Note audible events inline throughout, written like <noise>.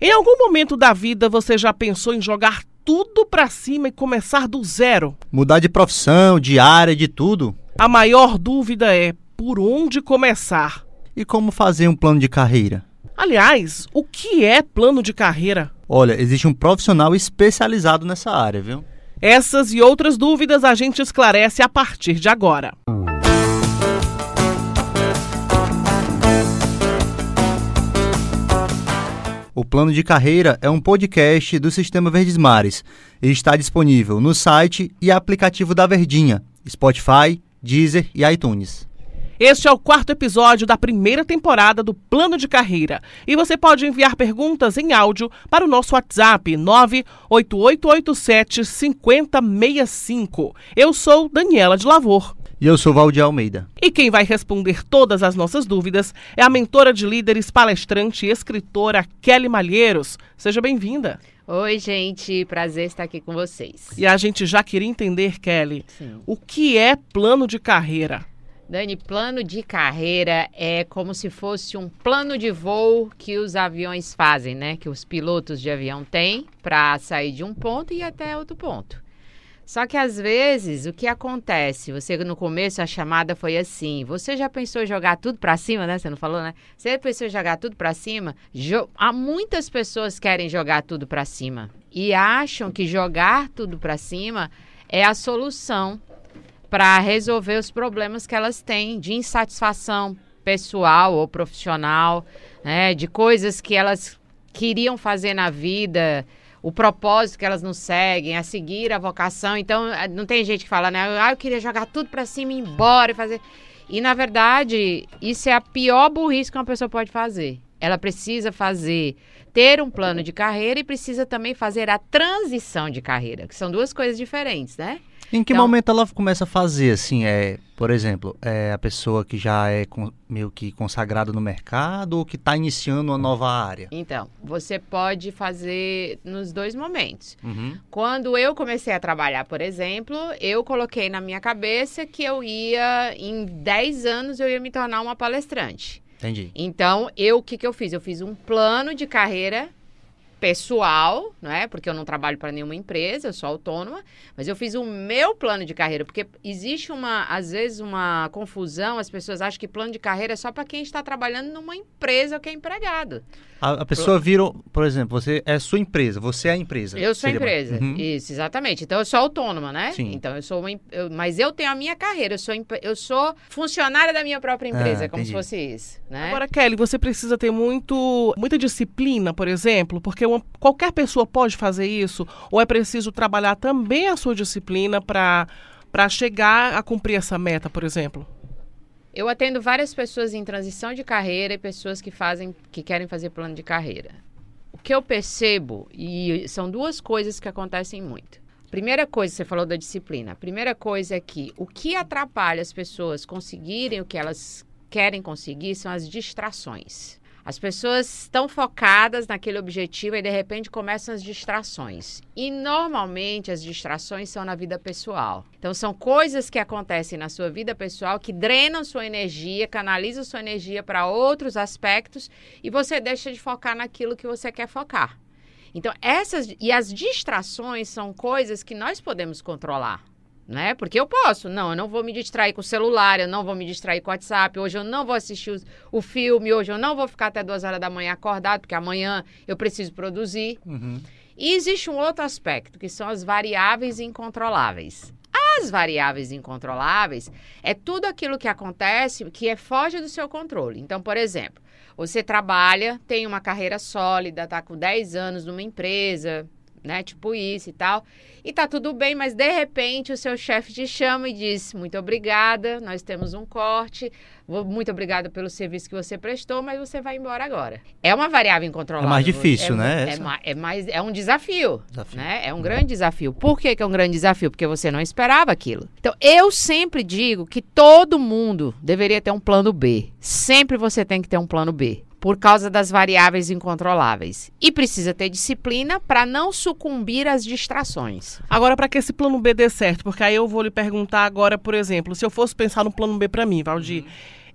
Em algum momento da vida você já pensou em jogar tudo pra cima e começar do zero? Mudar de profissão, de área, de tudo? A maior dúvida é por onde começar. E como fazer um plano de carreira? Aliás, o que é plano de carreira? Olha, existe um profissional especializado nessa área, viu? Essas e outras dúvidas a gente esclarece a partir de agora. O Plano de Carreira é um podcast do Sistema Verdes Mares e está disponível no site e aplicativo da Verdinha, Spotify, Deezer e iTunes. Este é o quarto episódio da primeira temporada do Plano de Carreira. E você pode enviar perguntas em áudio para o nosso WhatsApp 98887 5065. Eu sou Daniela de Lavor. E eu sou Valdir Almeida. E quem vai responder todas as nossas dúvidas é a mentora de líderes, palestrante e escritora Kelly Malheiros. Seja bem-vinda. Oi, gente, prazer estar aqui com vocês. E a gente já queria entender, Kelly, Sim. o que é plano de carreira? Dani, plano de carreira é como se fosse um plano de voo que os aviões fazem, né? Que os pilotos de avião têm para sair de um ponto e ir até outro ponto. Só que às vezes o que acontece? Você no começo a chamada foi assim: você já pensou em jogar tudo para cima, né? Você não falou, né? Você pensou em jogar tudo para cima? Jo Há muitas pessoas querem jogar tudo para cima e acham que jogar tudo para cima é a solução para resolver os problemas que elas têm de insatisfação pessoal ou profissional, né? De coisas que elas queriam fazer na vida o propósito que elas não seguem, a seguir a vocação. Então, não tem gente que fala, né? Ah, eu queria jogar tudo para cima e ir embora e fazer. E, na verdade, isso é a pior burrice que uma pessoa pode fazer. Ela precisa fazer, ter um plano de carreira e precisa também fazer a transição de carreira, que são duas coisas diferentes, né? Em que Então- momento ela começa a fazer, assim, é, por exemplo, é a pessoa que já é con- meio que consagrada no mercado ou que está iniciando uma nova área? Então, você pode fazer nos dois momentos. Uhum. Quando eu comecei a trabalhar, por exemplo, eu coloquei na minha cabeça que eu ia, em 10 anos, eu ia me tornar uma palestrante. Entendi. Então, eu, o que, que eu fiz? Eu fiz um plano de carreira pessoal, não é? Porque eu não trabalho para nenhuma empresa, eu sou autônoma, mas eu fiz o meu plano de carreira, porque existe uma, às vezes, uma confusão, as pessoas acham que plano de carreira é só para quem está trabalhando numa empresa ou que é empregado. A, a pessoa vira, por exemplo, você é sua empresa, você é a empresa. Eu sou Seria- empresa. Uhum. Isso, exatamente. Então eu sou autônoma, né? Sim. Então eu sou uma, eu- mas eu tenho a minha carreira, eu sou eu sou funcionária da minha própria empresa, Ah, é como se fosse isso, né? Agora, Kelly, você precisa ter muito, muita disciplina, por exemplo, porque qualquer pessoa pode fazer isso, ou é preciso trabalhar também a sua disciplina para para chegar a cumprir essa meta, por exemplo? Eu atendo várias pessoas em transição de carreira e pessoas que fazem que querem fazer plano de carreira. O que eu percebo e são duas coisas que acontecem muito. Primeira coisa, você falou da disciplina. A primeira coisa é que o que atrapalha as pessoas conseguirem o que elas querem conseguir são as distrações. As pessoas estão focadas naquele objetivo e de repente começam as distrações. E normalmente as distrações são na vida pessoal. Então são coisas que acontecem na sua vida pessoal que drenam sua energia, canalizam sua energia para outros aspectos e você deixa de focar naquilo que você quer focar. Então essas e as distrações são coisas que nós podemos controlar né? Porque eu posso. Não, eu não vou me distrair com o celular, eu não vou me distrair com o WhatsApp, hoje eu não vou assistir os- o filme, hoje eu não vou ficar até duas horas da manhã acordado, porque amanhã eu preciso produzir. Uhum. E existe um outro aspecto, que são as variáveis incontroláveis. As variáveis incontroláveis é tudo aquilo que acontece que é foge do seu controle. Então, por exemplo, você trabalha, tem uma carreira sólida, está com 10 anos numa empresa, né? Tipo isso e tal. E tá tudo bem, mas de repente o seu chefe te chama e diz: Muito obrigada, nós temos um corte, muito obrigada pelo serviço que você prestou, mas você vai embora agora. É uma variável incontrolável. É mais difícil, É- né, É, ma- é mais, é um desafio, Desafio. né? É um grande desafio. Por que, que é um grande desafio? Porque você não esperava aquilo. Então, eu sempre digo que todo mundo deveria ter um plano B. Sempre você tem que ter um plano B. Por causa das variáveis incontroláveis. E precisa ter disciplina para não sucumbir às distrações. Agora, para que esse plano B dê certo, porque aí eu vou lhe perguntar agora, por exemplo, se eu fosse pensar no plano B para mim, Valdir,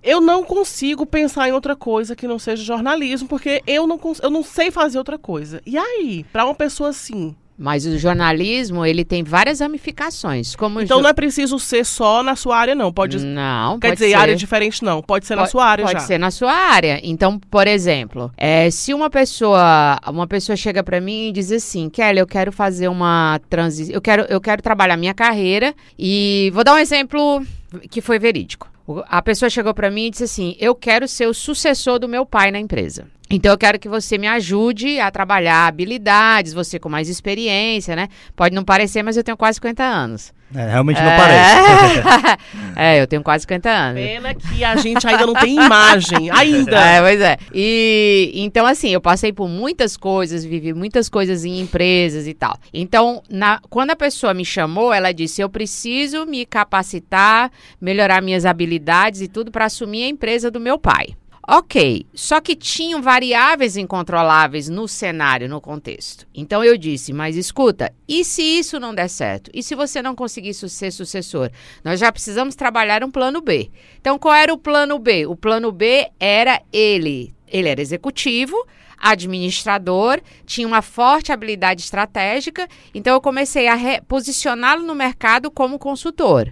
eu não consigo pensar em outra coisa que não seja jornalismo, porque eu não, eu não sei fazer outra coisa. E aí, para uma pessoa assim, mas o jornalismo, ele tem várias ramificações. Como então não é preciso ser só na sua área, não. Pode. Não, Quer dizer, ser... área diferente, não. Pode ser pode, na sua área pode já. ser na sua área. Então, por exemplo, é, se uma pessoa, uma pessoa chega para mim e diz assim, Kelly, eu quero fazer uma transição, eu quero, eu quero trabalhar minha carreira e vou dar um exemplo que foi verídico. A pessoa chegou para mim e disse assim: Eu quero ser o sucessor do meu pai na empresa. Então eu quero que você me ajude a trabalhar habilidades, você com mais experiência, né? Pode não parecer, mas eu tenho quase 50 anos. É, realmente não é... parece. <laughs> é, eu tenho quase 50 anos. Pena que a gente ainda não tem imagem, <laughs> ainda. É, pois é. E então, assim, eu passei por muitas coisas, vivi muitas coisas em empresas e tal. Então, na, quando a pessoa me chamou, ela disse: eu preciso me capacitar, melhorar minhas habilidades e tudo para assumir a empresa do meu pai. Ok, só que tinham variáveis incontroláveis no cenário, no contexto. Então eu disse, mas escuta, e se isso não der certo? E se você não conseguir ser sucessor? Nós já precisamos trabalhar um plano B. Então qual era o plano B? O plano B era ele. Ele era executivo, administrador, tinha uma forte habilidade estratégica, então eu comecei a posicioná-lo no mercado como consultor.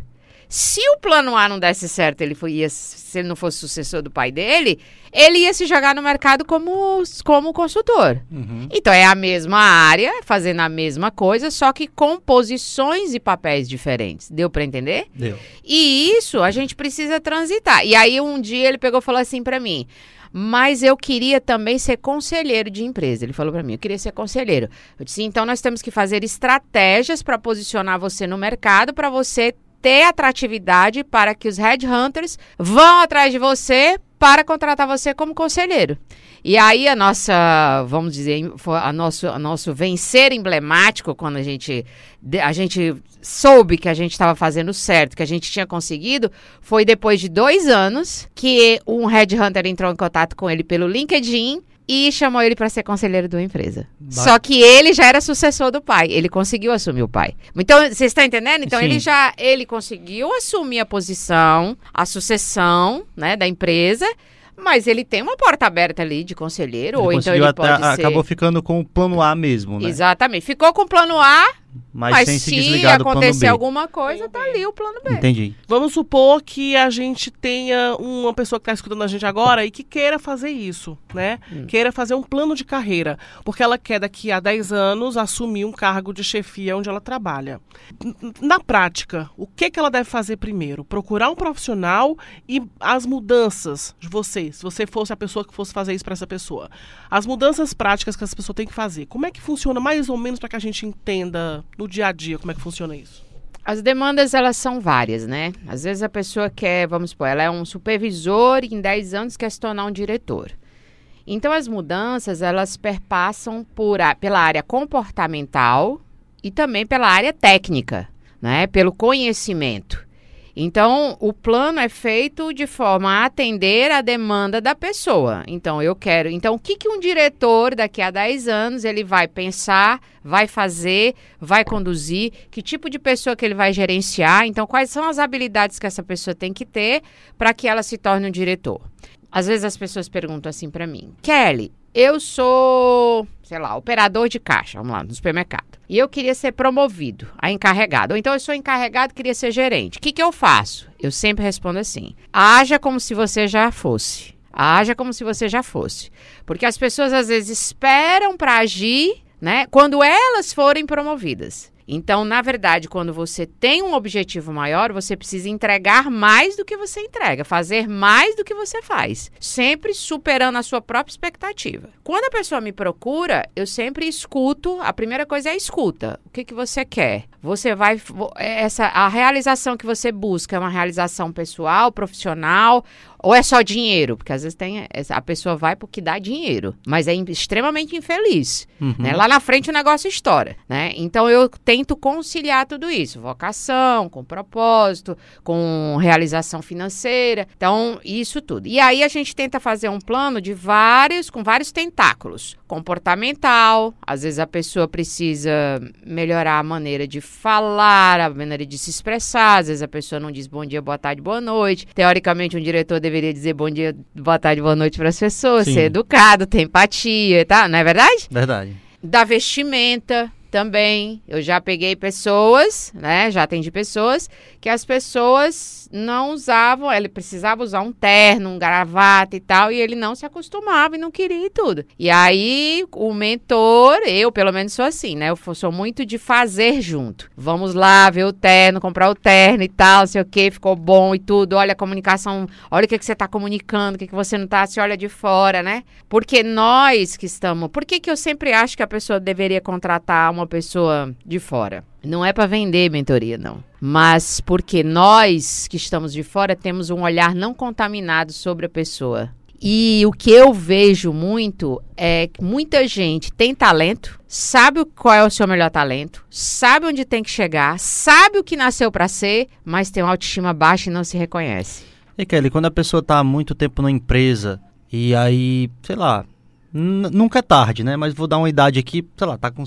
Se o plano A não desse certo, ele foi, ia, se ele não fosse sucessor do pai dele, ele ia se jogar no mercado como, como consultor. Uhum. Então é a mesma área, fazendo a mesma coisa, só que com posições e papéis diferentes. Deu para entender? Deu. E isso a gente precisa transitar. E aí um dia ele pegou e falou assim para mim: mas eu queria também ser conselheiro de empresa. Ele falou para mim, eu queria ser conselheiro. Eu disse, então nós temos que fazer estratégias para posicionar você no mercado, para você ter atratividade para que os headhunters vão atrás de você para contratar você como conselheiro. E aí a nossa, vamos dizer, a nosso, a nosso vencer emblemático quando a gente a gente soube que a gente estava fazendo certo, que a gente tinha conseguido, foi depois de dois anos que um headhunter entrou em contato com ele pelo LinkedIn e chamou ele para ser conselheiro de uma empresa. Só que ele já era sucessor do pai, ele conseguiu assumir o pai. Então, você está entendendo? Então, Sim. ele já ele conseguiu assumir a posição, a sucessão, né, da empresa. Mas ele tem uma porta aberta ali de conselheiro, ele ou então ele pode ser... Acabou ficando com o plano A mesmo, né? Exatamente. Ficou com o plano A, mas, mas sem se, se desligar do plano acontecer alguma coisa, tá ali o plano B. Entendi. Vamos supor que a gente tenha uma pessoa que está escutando a gente agora e que queira fazer isso, né? Hum. Queira fazer um plano de carreira, porque ela quer daqui a 10 anos assumir um cargo de chefia onde ela trabalha. Na prática, o que, que ela deve fazer primeiro? Procurar um profissional e as mudanças de você, se você fosse a pessoa que fosse fazer isso para essa pessoa. As mudanças práticas que essa pessoa tem que fazer. Como é que funciona mais ou menos para que a gente entenda no dia a dia, como é que funciona isso? As demandas, elas são várias, né? Às vezes a pessoa quer, vamos supor, ela é um supervisor e em 10 anos quer se tornar um diretor. Então, as mudanças, elas perpassam por a, pela área comportamental e também pela área técnica, né? Pelo conhecimento. Então, o plano é feito de forma a atender a demanda da pessoa. Então, eu quero. Então, o que, que um diretor daqui a 10 anos ele vai pensar, vai fazer, vai conduzir, que tipo de pessoa que ele vai gerenciar? Então, quais são as habilidades que essa pessoa tem que ter para que ela se torne um diretor? Às vezes as pessoas perguntam assim para mim: Kelly, eu sou, sei lá, operador de caixa, vamos lá, no supermercado. E eu queria ser promovido a encarregado. Ou então eu sou encarregado queria ser gerente. O que, que eu faço? Eu sempre respondo assim: haja como se você já fosse. Haja como se você já fosse. Porque as pessoas às vezes esperam para agir, né? Quando elas forem promovidas. Então, na verdade, quando você tem um objetivo maior, você precisa entregar mais do que você entrega, fazer mais do que você faz, sempre superando a sua própria expectativa. Quando a pessoa me procura, eu sempre escuto, a primeira coisa é a escuta. O que, que você quer? Você vai essa a realização que você busca é uma realização pessoal, profissional ou é só dinheiro? Porque às vezes tem a pessoa vai porque dá dinheiro, mas é extremamente infeliz. Uhum. Né? Lá na frente o negócio estoura. Né? Então eu tento conciliar tudo isso: vocação, com propósito, com realização financeira. Então, isso tudo. E aí a gente tenta fazer um plano de vários, com vários tentáculos. comportamental, às vezes a pessoa precisa melhorar a maneira de falar, a maneira de se expressar, às vezes a pessoa não diz bom dia, boa tarde, boa noite. Teoricamente, um diretor deveria dizer bom dia, boa tarde, boa noite para as pessoas, Sim. ser educado, ter empatia, tá? Não é verdade? Verdade. Da vestimenta também. Eu já peguei pessoas, né? Já atendi pessoas que as pessoas não usavam, ele precisava usar um terno, um gravata e tal, e ele não se acostumava e não queria e tudo. E aí o mentor, eu pelo menos sou assim, né? Eu sou muito de fazer junto. Vamos lá ver o terno, comprar o terno e tal, sei o que, ficou bom e tudo. Olha a comunicação, olha o que, que você tá comunicando, o que, que você não tá, se olha de fora, né? Porque nós que estamos. Por que, que eu sempre acho que a pessoa deveria contratar uma pessoa de fora? Não é para vender mentoria, não. Mas porque nós que estamos de fora temos um olhar não contaminado sobre a pessoa. E o que eu vejo muito é que muita gente tem talento, sabe qual é o seu melhor talento, sabe onde tem que chegar, sabe o que nasceu para ser, mas tem uma autoestima baixa e não se reconhece. E Kelly, quando a pessoa tá há muito tempo na empresa e aí, sei lá, nunca é tarde, né? Mas vou dar uma idade aqui, sei lá, tá com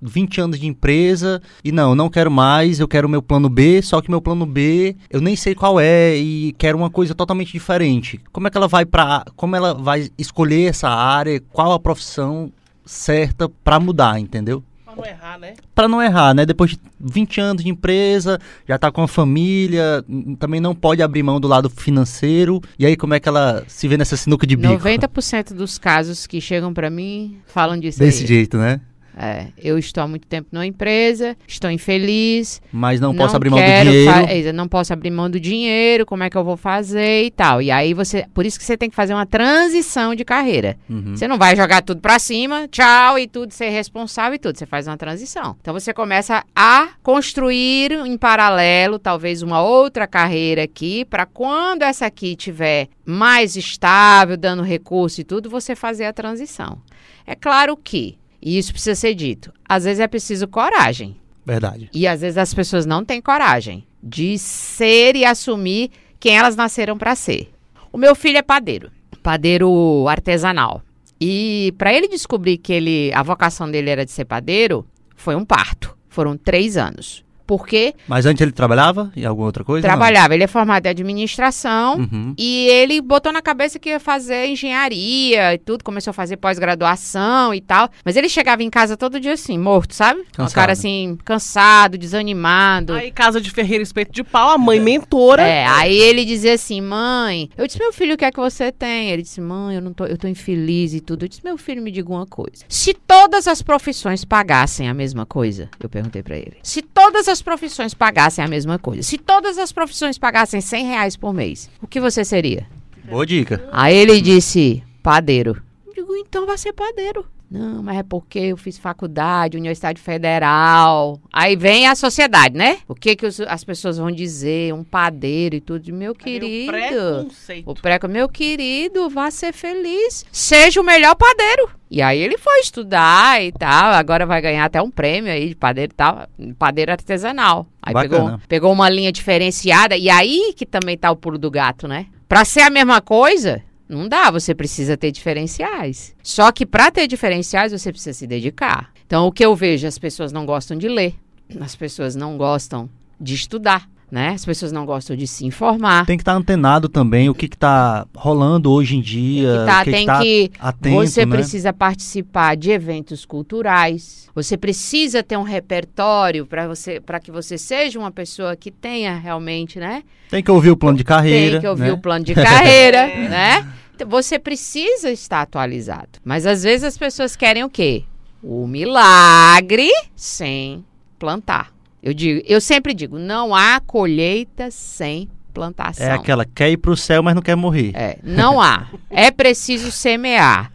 20 anos de empresa e não, não quero mais, eu quero o meu plano B, só que meu plano B eu nem sei qual é e quero uma coisa totalmente diferente. Como é que ela vai para, como ela vai escolher essa área, qual a profissão certa pra mudar, entendeu? Pra não errar, né? Pra não errar, né? Depois de 20 anos de empresa, já tá com a família, n- também não pode abrir mão do lado financeiro. E aí como é que ela se vê nessa sinuca de bico? 90% dos casos que chegam para mim falam disso Desse aí. jeito, né? É, eu estou há muito tempo numa empresa, estou infeliz, Mas não, posso abrir mão do dinheiro. é, não posso abrir mão do dinheiro, como é que eu vou fazer e tal. E aí você, por isso que você tem que fazer uma transição de carreira. Uhum. Você não vai jogar tudo pra cima, tchau e tudo, ser responsável e tudo. Você faz uma transição. Então você começa a construir em paralelo, talvez uma outra carreira aqui, para quando essa aqui tiver mais estável, dando recurso e tudo, você fazer a transição. É claro que, e isso precisa ser dito, às vezes é preciso coragem. Verdade. E às vezes as pessoas não têm coragem de ser e assumir quem elas nasceram para ser. O meu filho é padeiro, padeiro artesanal. E para ele descobrir que ele, a vocação dele era de ser padeiro, foi um parto. Foram três anos. Porque Mas antes ele trabalhava em alguma outra coisa? trabalhava, ele é formado em administração. Não? Uhum. E ele botou na cabeça que ia fazer engenharia e tudo, começou a fazer pós-graduação e tal. Mas ele chegava em casa todo dia assim, morto, sabe? Cansado. cara assim, cansado, desanimado. Aí, casa de ferreira, espeto de pau, a mãe mentora. É, aí ele dizia assim, mãe, eu disse, meu filho, o que é que você tem? Ele disse, mãe, eu não tô, eu tô infeliz e tudo. Eu disse, meu filho, me diga uma coisa. Se todas as profissões pagassem a mesma coisa, eu perguntei pra ele. Se todas as profissões pagassem a mesma coisa, se todas as profissões pagassem 100 reais por mês, o que você seria? Boa dica. Aí ele disse, padeiro. Eu digo, então vai ser padeiro. Não, mas é porque eu fiz faculdade, Universidade Federal. Aí vem a sociedade, né? O que, que os- as pessoas vão dizer? Um padeiro e tudo. Meu Aí vem o querido. preconceito. O preco, meu querido, vá ser feliz. Seja o melhor padeiro. E aí ele foi estudar e tal. Agora vai ganhar até um prêmio aí de padeiro e tal. Padeiro artesanal. Aí pegou, Bacana. pegou uma linha diferenciada. E aí que também tá o pulo do gato, né? Pra ser a mesma coisa, não dá. Você precisa ter diferenciais. Só que pra ter diferenciais, você precisa se dedicar. Então, o que eu vejo, as pessoas não gostam de ler. As pessoas não gostam de estudar. Né? As pessoas não gostam de se informar. Tem que estar antenado também o que que tá rolando hoje em dia. que tá, que tem que tá que atento, você né? precisa participar de eventos culturais. Você precisa ter um repertório para você para que você seja uma pessoa que tenha realmente, né? Tem que ouvir o plano de carreira. Tem que ouvir né? o plano de <laughs> carreira, né? Então, Você precisa estar atualizado. Mas às vezes as pessoas querem o quê? O milagre sem plantar. Eu digo, eu sempre digo, não há colheita sem plantação. É aquela, quer ir pro céu, mas não quer morrer. É, não há. <laughs> É preciso semear.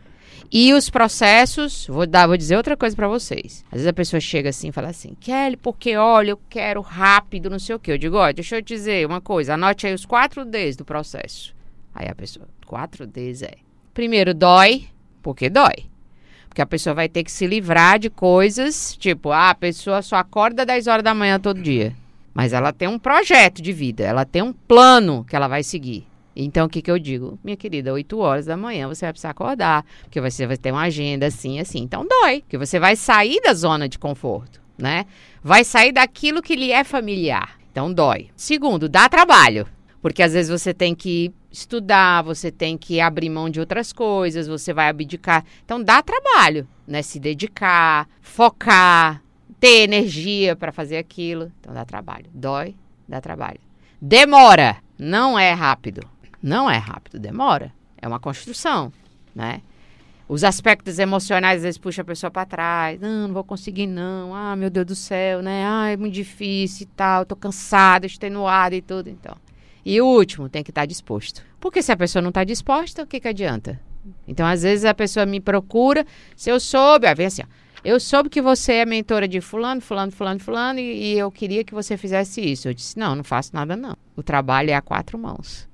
E os processos, vou dar, vou dizer outra coisa pra vocês. Às vezes a pessoa chega assim e fala assim: "Kelly, porque olha, eu quero rápido, não sei o quê". Eu digo: "Ó, deixa eu te dizer uma coisa, anote aí os quatro Ds do processo". Aí a pessoa: "Quatro Ds é". Primeiro dói, porque dói. Porque a pessoa vai ter que se livrar de coisas, tipo, ah, a pessoa só acorda 10 horas da manhã todo dia. Mas ela tem um projeto de vida, ela tem um plano que ela vai seguir. Então, o que, que eu digo? Minha querida, 8 horas da manhã você vai precisar acordar, porque você vai ter uma agenda assim, assim. Então, dói, porque você vai sair da zona de conforto, né? Vai sair daquilo que lhe é familiar. Então, dói. Segundo, dá trabalho, porque às vezes você tem que estudar, você tem que abrir mão de outras coisas, você vai abdicar. Então, dá trabalho, né? Se dedicar, focar, ter energia para fazer aquilo. Então, dá trabalho. Dói, dá trabalho. Demora, não é rápido. Não é rápido, demora. É uma construção, né? Os aspectos emocionais às vezes puxam a pessoa para trás. Não, não vou conseguir não. Ah, meu Deus do céu, né? Ah, é muito difícil e tal. Tô cansada, extenuada e tudo, então. E o último, tem que estar tá disposto. Porque se a pessoa não está disposta, o que que adianta? Então, às vezes a pessoa me procura, se eu soube, aí vem assim, ó, eu soube que você é mentora de fulano, fulano, fulano, fulano, e, e eu queria que você fizesse isso. Eu disse, não, não faço nada não. O trabalho é a quatro mãos.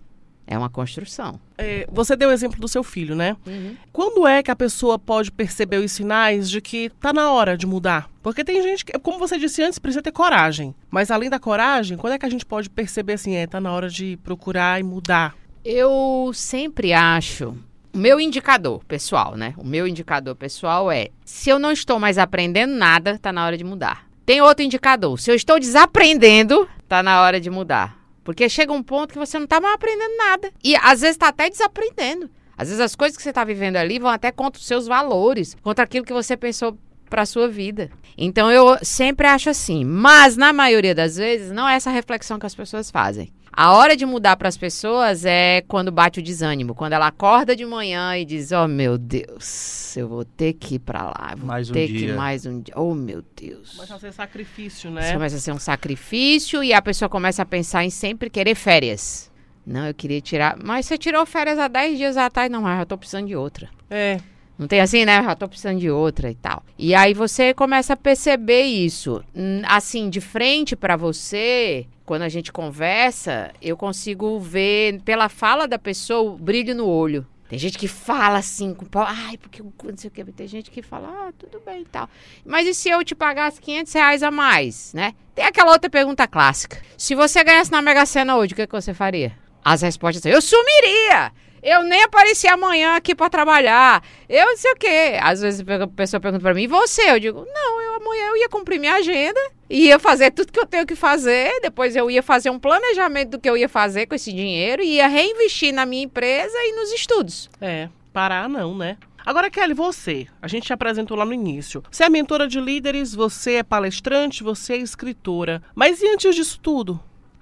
É uma construção. É, você deu o exemplo do seu filho, né? Uhum. Quando é que a pessoa pode perceber os sinais de que tá na hora de mudar? Porque tem gente que, como você disse antes, precisa ter coragem. Mas além da coragem, quando é que a gente pode perceber assim, é, tá na hora de procurar e mudar? Eu sempre acho o meu indicador pessoal, né? O meu indicador pessoal é: se eu não estou mais aprendendo nada, tá na hora de mudar. Tem outro indicador: se eu estou desaprendendo, tá na hora de mudar. Porque chega um ponto que você não está mais aprendendo nada. E às vezes está até desaprendendo. Às vezes as coisas que você está vivendo ali vão até contra os seus valores, contra aquilo que você pensou para sua vida. Então eu sempre acho assim, mas na maioria das vezes não é essa reflexão que as pessoas fazem. A hora de mudar para as pessoas é quando bate o desânimo, quando ela acorda de manhã e diz: "Oh, meu Deus, eu vou ter que ir para lá, vou mais um ter dia. que mais um dia. Oh, meu Deus". Começa a ser sacrifício, Isso né? começa a ser um sacrifício e a pessoa começa a pensar em sempre querer férias. Não, eu queria tirar. Mas você tirou férias há 10 dias atrás. Não, mas eu tô precisando de outra. É. Não tem assim, né? Já tô precisando de outra e tal. E aí você começa a perceber isso. Assim, de frente para você, quando a gente conversa, eu consigo ver pela fala da pessoa o brilho no olho. Tem gente que fala assim, com pau, ai, porque eu não sei o que. Tem gente que fala, ah, tudo bem e tal. Mas e se eu te pagasse 500 reais a mais, né? Tem aquela outra pergunta clássica. Se você ganhasse na Mega Sena hoje, o que, que você faria? As respostas são, eu sumiria! Eu nem aparecia amanhã aqui pra trabalhar. Eu não sei o quê. Às vezes a pessoa pergunta pra mim, você? Eu digo, não, eu amanhã eu ia cumprir minha agenda, ia fazer tudo que eu tenho que fazer, depois eu ia fazer um planejamento do que eu ia fazer com esse dinheiro, ia reinvestir na minha empresa e nos estudos. É, parar não, né? Agora, Kelly, você, a gente te apresentou lá no início. Você é mentora de líderes, você é palestrante, você é escritora. Mas e antes disso tudo?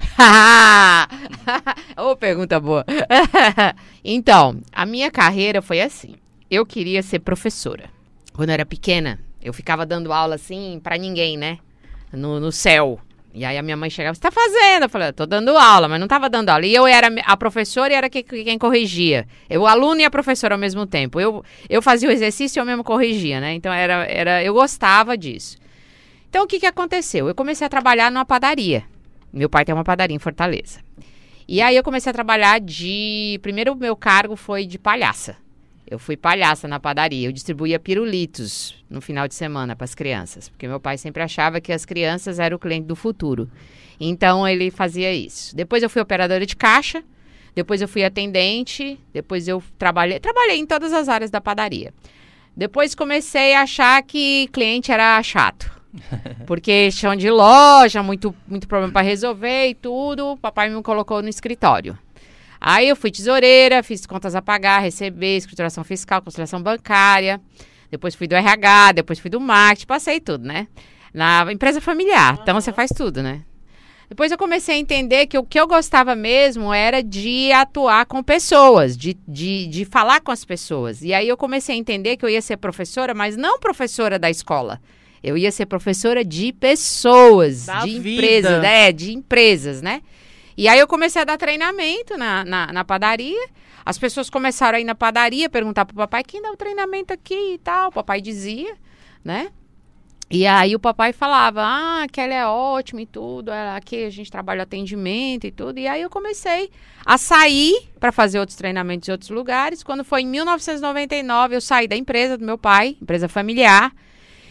<laughs> Ô, pergunta boa. <laughs> então, a minha carreira foi assim. Eu queria ser professora. Quando eu era pequena, eu ficava dando aula assim pra ninguém, né? No, no céu. E aí a minha mãe chegava, você tá fazendo? Eu falei, tô dando aula, mas não tava dando aula. E eu era a professora e era quem, quem corrigia. Eu, o aluno e a professora ao mesmo tempo. Eu, eu fazia o exercício e eu mesmo corrigia, né? Então era, era, eu gostava disso. Então o que, que aconteceu? Eu comecei a trabalhar numa padaria. Meu pai tem uma padaria em Fortaleza. E aí eu comecei a trabalhar de. Primeiro, o meu cargo foi de palhaça. Eu fui palhaça na padaria. Eu distribuía pirulitos no final de semana para as crianças, porque meu pai sempre achava que as crianças eram o cliente do futuro. Então ele fazia isso. Depois eu fui operadora de caixa, depois eu fui atendente, depois eu trabalhei, trabalhei em todas as áreas da padaria. Depois comecei a achar que cliente era chato. <laughs> Porque chão de loja, muito, muito problema para resolver e tudo. O papai me colocou no escritório. Aí eu fui tesoureira, fiz contas a pagar, receber, escrituração fiscal, conciliação bancária. Depois fui do RH, depois fui do marketing, passei tudo, né? Na empresa familiar. Então você faz tudo, né? Depois eu comecei a entender que o que eu gostava mesmo era de atuar com pessoas, de, de, de falar com as pessoas. E aí eu comecei a entender que eu ia ser professora, mas não professora da escola. Eu ia ser professora de pessoas, Da de vida. empresas, né? De empresas, né? E aí eu comecei a dar treinamento na, na, na padaria. As pessoas começaram a ir na padaria, perguntar pro papai, quem dá o treinamento aqui e tal. O papai dizia, né? E aí o papai falava, ah, que ela é ótima e tudo, aqui a gente trabalha atendimento e tudo. E aí eu comecei a sair para fazer outros treinamentos em outros lugares. Quando foi em 1999, eu saí da empresa do meu pai, empresa familiar.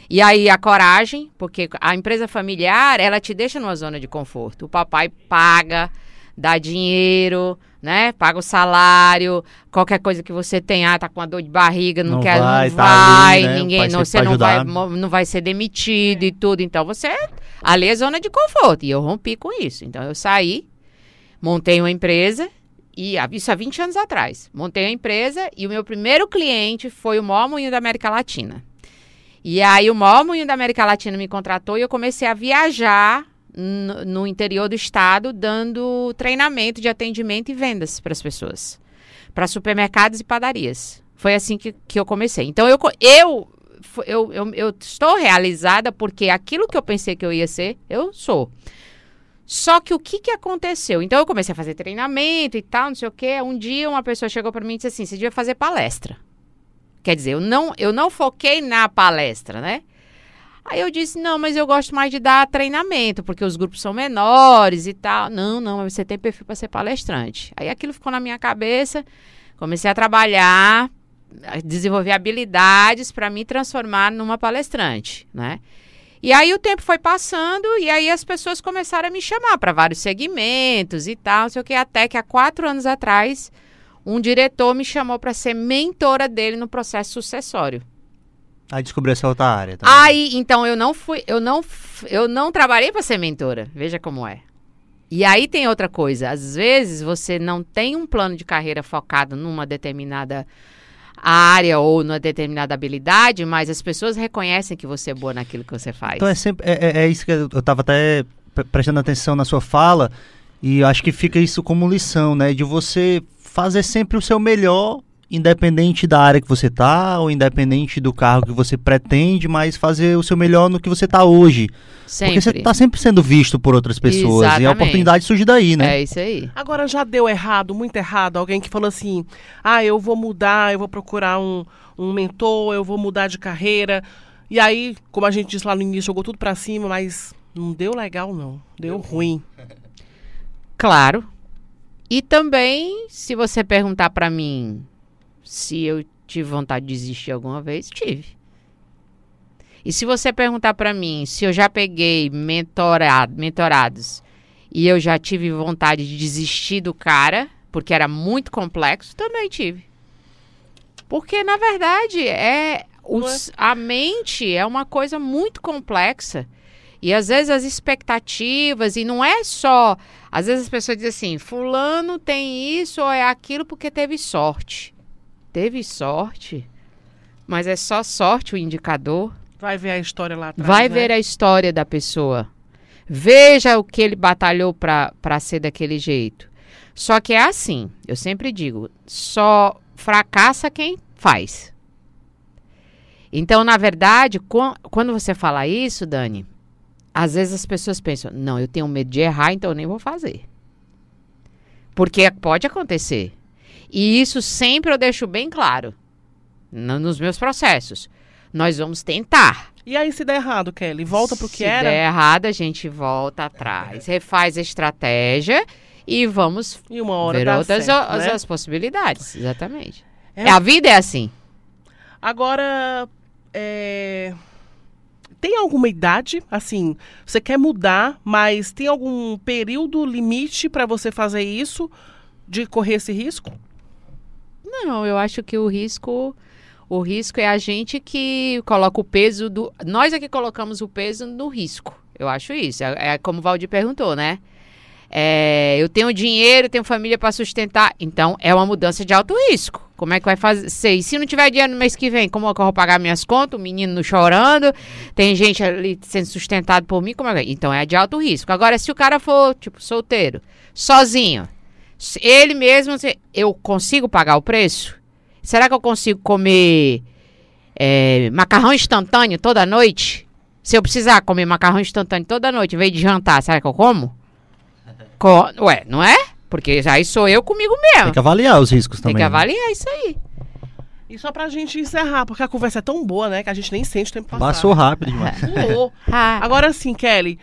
E aí a coragem, porque a empresa familiar, ela te deixa numa zona de conforto. O papai paga, dá dinheiro, né? Paga o salário, qualquer coisa que você tem, ah, tá com uma dor de barriga, não, Não quer, vai, não tá vai, ali, né? ninguém, não, você não vai, ajudar. não vai ser demitido e tudo. Então você ali é zona de conforto. E eu rompi com isso. Então eu saí, montei uma empresa e ah, isso há 20 anos atrás. Montei uma empresa e o meu primeiro cliente foi o maior moinho da América Latina. E aí o maior moinho da América Latina me contratou e eu comecei a viajar no, interior do estado, dando treinamento de atendimento e vendas para as pessoas, para supermercados e padarias. Foi assim que, que eu comecei. Então eu, eu, eu, eu, eu estou realizada porque aquilo que eu pensei que eu ia ser, eu sou. Só que o que, que aconteceu? Então eu comecei a fazer treinamento e tal, não sei o quê. Um dia uma pessoa chegou para mim e disse assim: você devia fazer palestra. Quer dizer, eu não, eu não foquei na palestra, né? Aí eu disse, não, mas eu gosto mais de dar treinamento, porque os grupos são menores e tal. Não, não, mas você tem perfil para ser palestrante. Aí aquilo ficou na minha cabeça, comecei a trabalhar, a desenvolver habilidades para me transformar numa palestrante, né? E aí o tempo foi passando e aí as pessoas começaram a me chamar para vários segmentos e tal, não sei o que, até que há quatro anos atrás um diretor me chamou para ser mentora dele no processo sucessório. Aí descobriu essa outra área. também. Aí, então eu não fui, eu não, eu não trabalhei para ser mentora. Veja como é. E aí tem outra coisa. Às vezes você não tem um plano de carreira focado numa determinada área ou numa determinada habilidade, mas as pessoas reconhecem que você é boa naquilo que você faz. Então é sempre. É, é- é isso que eu eu tava até pre- prestando atenção na sua fala. E acho que fica isso como lição, né? De você fazer sempre o seu melhor, independente da área que você tá, ou independente do cargo que você pretende, mas fazer o seu melhor no que você tá hoje. Sempre. Porque você tá sempre sendo visto por outras pessoas. E a Exatamente. oportunidade surge daí, né? É isso aí. Agora já deu errado, muito errado, alguém que falou assim: ah, eu vou mudar, eu vou procurar um, um mentor, eu vou mudar de carreira. E aí, como a gente disse lá no início, jogou tudo pra cima, mas não deu legal, não. Deu ruim. Claro. E também, se você perguntar pra mim se eu tive vontade de desistir alguma vez, tive. E se você perguntar pra mim se eu já peguei mentorado, mentorados e eu já tive vontade de desistir do cara, porque era muito complexo, também tive. Porque, na verdade, é, os- a mente é uma coisa muito complexa. E às vezes as expectativas, e não é só. Às vezes as pessoas dizem assim: Fulano tem isso ou é aquilo porque teve sorte. Teve sorte? Mas é só sorte o indicador? Vai ver a história lá atrás. Vai né? ver a história da pessoa. Veja o que ele batalhou para ser daquele jeito. Só que é assim, eu sempre digo, só fracassa quem faz. Então, na verdade, quan- quando você fala isso, Dani, às vezes as pessoas pensam, não, eu tenho medo de errar, então eu nem vou fazer. Porque pode acontecer. E isso sempre eu deixo bem claro no- nos meus processos. Nós vamos tentar. E aí, se der errado, Kelly, volta pro que Se era der errado, a gente volta atrás, refaz a estratégia e vamos e uma hora ver outras certo, o- né? as possibilidades. Exatamente. É. É, a vida é assim. Agora, é, tem alguma idade, assim, você quer mudar, mas tem algum período limite para você fazer isso, de correr esse risco? Não, eu acho que o risco. O risco é a gente que coloca o peso do. Nós é que colocamos o peso no risco. Eu acho isso. É, é como o Valdir perguntou, né? É, eu tenho dinheiro, tenho família para sustentar. Então, é uma mudança de alto risco. Como é que vai fazer? E se não tiver dinheiro no mês que vem, como é que eu vou pagar minhas contas? O menino chorando, tem gente ali sendo sustentado por mim. Como é que... Então, é de alto risco. Agora, se o cara for, tipo, solteiro, sozinho, ele mesmo, eu consigo pagar o preço? Será que eu consigo comer é, macarrão instantâneo toda noite? Se eu precisar comer macarrão instantâneo toda noite, em vez de jantar, será que eu como? Co- Ué, não é? Porque aí sou eu comigo mesmo. Tem que avaliar os riscos Tem também. que né? avaliar isso aí. E só pra gente encerrar, porque a conversa é tão boa, né, que a gente nem sente o tempo passar. Passou rápido demais. <laughs> <laughs> Ah, Agora sim, Kelly,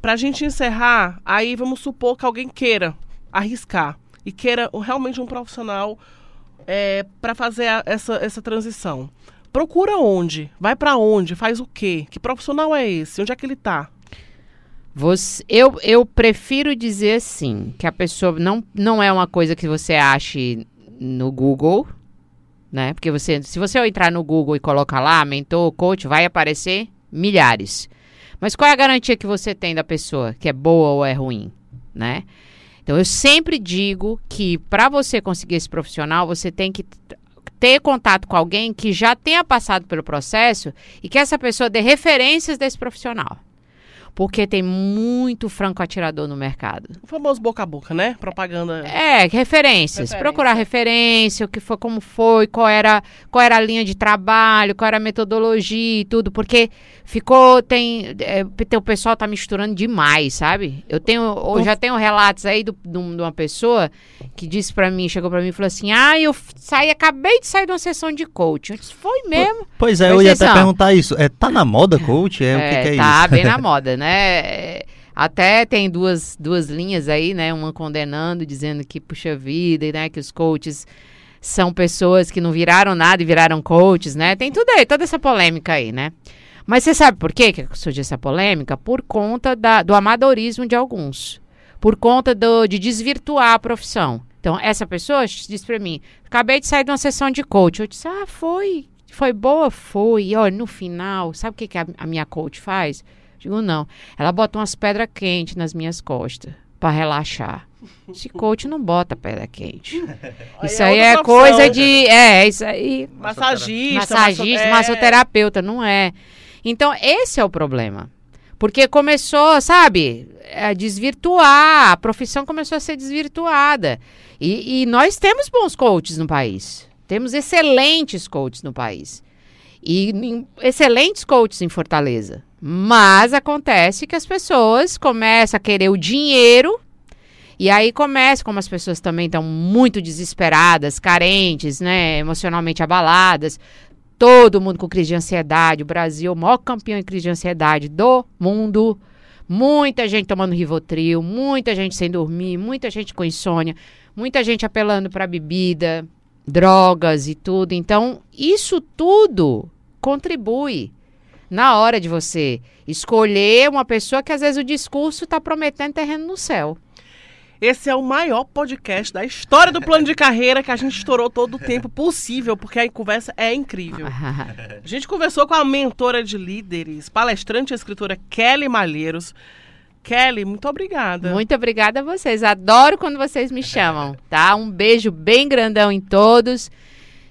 pra gente encerrar, aí vamos supor que alguém queira arriscar e queira realmente um profissional é, para fazer a- essa, essa transição. Procura onde? Vai pra onde? Faz o quê? Que profissional é esse? Onde é que ele tá? Você, eu, eu prefiro dizer assim, que a pessoa não, não é uma coisa que você ache no Google, né? Porque você, se você entrar no Google e colocar lá mentor, coach, vai aparecer milhares. Mas qual é a garantia que você tem da pessoa, que é boa ou é ruim, né? Então eu sempre digo que para você conseguir esse profissional, você tem que ter contato com alguém que já tenha passado pelo processo e que essa pessoa dê referências desse profissional porque tem muito franco atirador no mercado. O famoso boca a boca, né? Propaganda. É, referências. Referência. Procurar referência, o que foi, como foi, qual era, qual era a linha de trabalho, qual era a metodologia e tudo, porque ficou, tem, é, o pessoal tá misturando demais, sabe? Eu tenho, eu já tenho relatos aí do, de uma pessoa que disse para mim, chegou para mim e falou assim, ah, eu saí, acabei de sair de uma sessão de coaching. Eu disse, foi mesmo. Pois é, eu ia até perguntar isso. É, tá na moda coach? É, é o que, que é tá isso? Tá bem na <laughs> moda, né? Né? Até tem duas, duas linhas aí, né? Uma condenando, dizendo que, puxa vida, né? Que os coaches são pessoas que não viraram nada e viraram coaches, né? Tem tudo aí, toda essa polêmica aí, né? Mas você sabe por quê que surgiu essa polêmica? Por conta da, do amadorismo de alguns. Por conta do, de desvirtuar a profissão. Então, essa pessoa disse para mim: acabei de sair de uma sessão de coach. Eu disse: ah, foi. Foi boa? Foi. E olha, no final, sabe o que, que a, a minha coach faz? Digo, não. Ela bota umas pedras quentes nas minhas costas para relaxar. Esse coach não bota pedra quente. isso aí é, é coisa de. É, isso aí. Massagista. Massagista, massoterapeuta, não é. Então, esse é o problema. Porque começou, sabe, a desvirtuar, a profissão começou a ser desvirtuada. E, e nós temos bons coaches no país. Temos excelentes coaches no país. E excelentes coaches em Fortaleza. Mas acontece que as pessoas começam a querer o dinheiro. E aí começa, como as pessoas também estão muito desesperadas, carentes, né, emocionalmente abaladas, todo mundo com crise de ansiedade, o Brasil o maior campeão em crise de ansiedade do mundo. Muita gente tomando Rivotril, muita gente sem dormir, muita gente com insônia, muita gente apelando para bebida, drogas e tudo. Então, isso tudo contribui na hora de você escolher uma pessoa que às vezes o discurso está prometendo terreno no céu. Esse é o maior podcast da história do plano de carreira que a gente estourou todo o tempo possível, porque a conversa é incrível. <laughs> A gente conversou com a mentora de líderes, palestrante e escritora Kelly Malheiros. Kelly, muito obrigada. Muito obrigada a vocês. Adoro quando vocês me chamam, tá? Um beijo bem grandão em todos.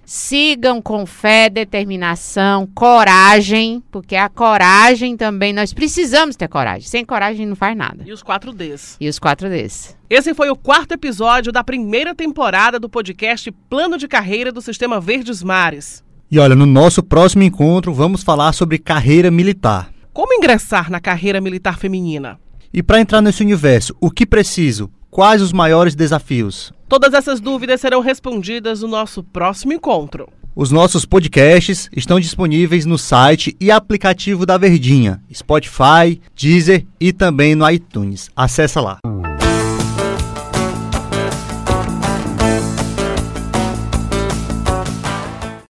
Sigam com fé, determinação, coragem, porque a coragem também, nós precisamos ter coragem. Sem coragem não faz nada. E os 4 Ds. E os 4 Ds. Esse foi o quarto episódio da primeira temporada do podcast Plano de Carreira do Sistema Verdes Mares. E olha, no nosso próximo encontro vamos falar sobre carreira militar. Como ingressar na carreira militar feminina? E para entrar nesse universo, o que preciso? Quais os maiores desafios? Todas essas dúvidas serão respondidas no nosso próximo encontro. Os nossos podcasts estão disponíveis no site e aplicativo da Verdinha, Spotify, Deezer e também no iTunes. Acesse lá.